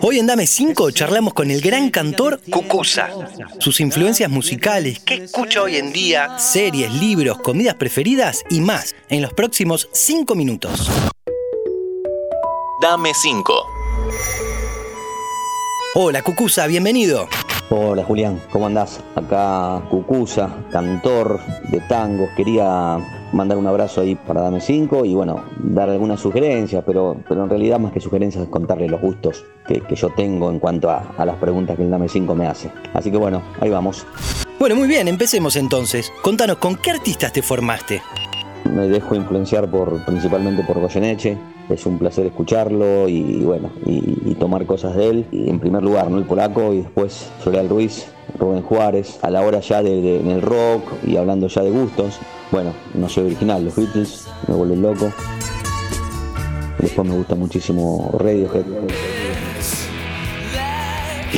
Hoy en Dame 5 charlamos con el gran cantor Cucusa. Sus influencias musicales, qué escucha hoy en día, series, libros, comidas preferidas y más en los próximos 5 minutos. Dame 5. Hola Cucusa, bienvenido. Hola Julián, ¿cómo andás? Acá Cucusa, cantor de tangos. Quería mandar un abrazo ahí para Dame 5 y bueno, dar algunas sugerencias, pero, pero en realidad más que sugerencias es contarle los gustos que, yo tengo en cuanto a, a, las preguntas que el Dame 5 me hace. Así que bueno, ahí vamos. Bueno, muy bien, empecemos entonces. Contanos, ¿con qué artistas te formaste? Me dejo influenciar por, principalmente por Goyeneche, es un placer escucharlo y bueno, y, tomar cosas de él. Y en primer lugar, ¿no? El polaco y después Soleal Ruiz, Rubén Juárez, a la hora ya de, en el rock y hablando ya de gustos. Bueno, no soy original, los Beatles me vuelven loco. Después me gusta muchísimo Radiohead.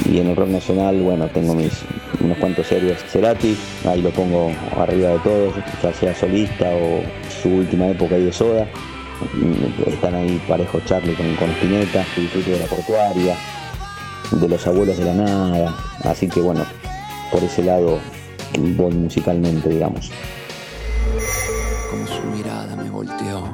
Y en el rock nacional, bueno, tengo mis unos cuantos series Cerati, ahí lo pongo arriba de todos, ya sea solista o su última época ahí de Soda. Están ahí parejo Charlie con, con Spinetta, disfruto de la portuaria, de los abuelos de la nada. Así que bueno, por ese lado voy musicalmente, digamos. Como su mirada me volteó.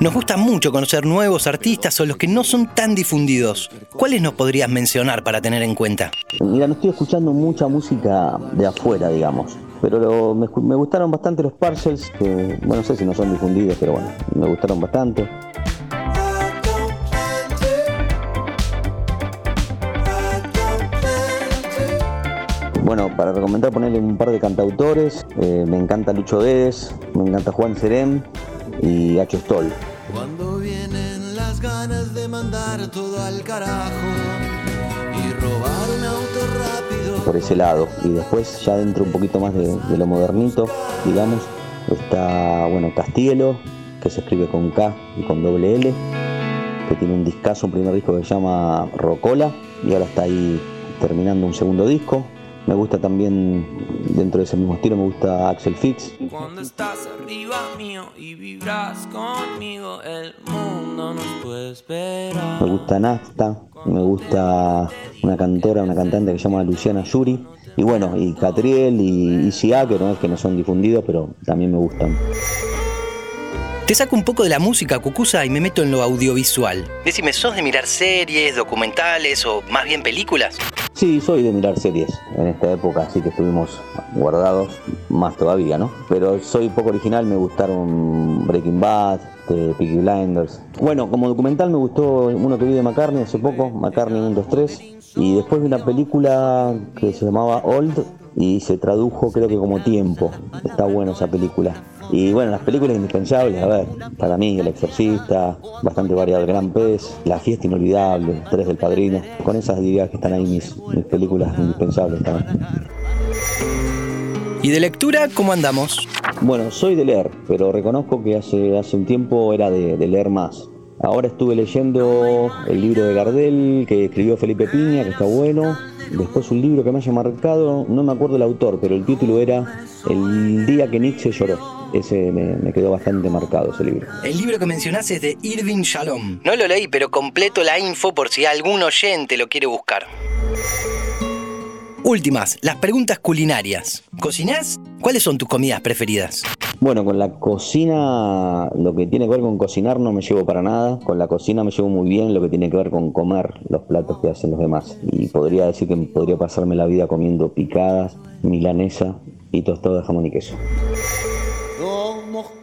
Nos gusta mucho conocer nuevos artistas o los que no son tan difundidos. ¿Cuáles nos podrías mencionar para tener en cuenta? Mira, no estoy escuchando mucha música de afuera, digamos. Pero me, gustaron bastante los parcels, que bueno, no sé si no son difundidos, pero bueno, me gustaron bastante. Bueno, para recomendar ponerle un par de cantautores, eh, me encanta Lucho Dedes, me encanta Juan Serén y Hacho Stoll. Cuando vienen las ganas de mandar todo al carajo y robar un auto rápido. Por ese lado. Y después ya dentro un poquito más de, lo modernito, digamos, está bueno Castielo, que se escribe con K y con doble L, que tiene un discazo, un primer disco que se llama Rocola, y ahora está ahí terminando un segundo disco, me gusta también, dentro de ese mismo estilo, me gusta Axel Fix. Cuando estás arriba mío y vibras conmigo, el mundo nos puede esperar. Me gusta Nafta, me gusta una cantora, una cantante que se llama Luciana Yuri. Y bueno, y Catriel y ICA, que no es que no son difundidos, pero también me gustan. Te saco un poco de la música cucusa y me meto en lo audiovisual. Decime, ¿sos de mirar series, documentales o más bien películas? Sí, soy de mirar series en esta época, así que estuvimos guardados más todavía, ¿no? Pero soy poco original, me gustaron Breaking Bad, este, Peaky Blinders. Bueno, como documental me gustó uno que vi de McCartney hace poco, McCartney 1, 2, 3. Y después vi una película que se llamaba Old y se tradujo creo que como Tiempo. Está buena esa película. Y bueno, las películas indispensables, a ver, para mí El Exorcista, bastante variado, El Gran Pez, La Fiesta Inolvidable, Tres del Padrino. Con esas diría que están ahí mis, mis películas indispensables también. ¿Y de lectura cómo andamos? Bueno, soy de leer, pero reconozco que hace, hace un tiempo era de, de leer más. Ahora estuve leyendo el libro de Gardel que escribió Felipe Piña, que está bueno. Después un libro que me haya marcado, no me acuerdo el autor, pero el título era El día que Nietzsche lloró ese me, quedó bastante marcado ese libro. El libro que mencionás es de Irving Shalom. No lo leí, pero completo la info por si algún oyente lo quiere buscar. Últimas, las preguntas culinarias. ¿Cocinás? ¿Cuáles son tus comidas preferidas? Bueno, con la cocina, lo que tiene que ver con cocinar no me llevo para nada. Con la cocina me llevo muy bien lo que tiene que ver con comer los platos que hacen los demás. Y podría decir que podría pasarme la vida comiendo picadas, milanesa y tostado de jamón y queso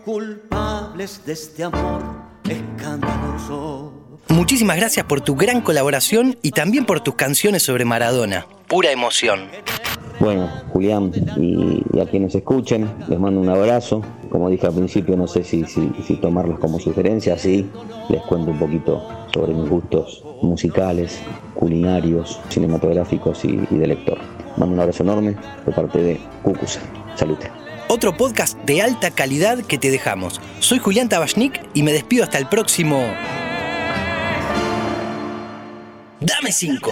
culpables de este amor escandaloso. Muchísimas gracias por tu gran colaboración y también por tus canciones sobre Maradona. Pura emoción. Bueno, Julián y, a quienes escuchen, les mando un abrazo. Como dije al principio, no sé si, tomarlos como sugerencia, sí, les cuento un poquito sobre mis gustos musicales, culinarios, cinematográficos y, de lector. Mando un abrazo enorme de parte de Cucusa. Salute otro podcast de alta calidad que te dejamos. Soy Julián Tabachnik y me despido hasta el próximo. Dame 5.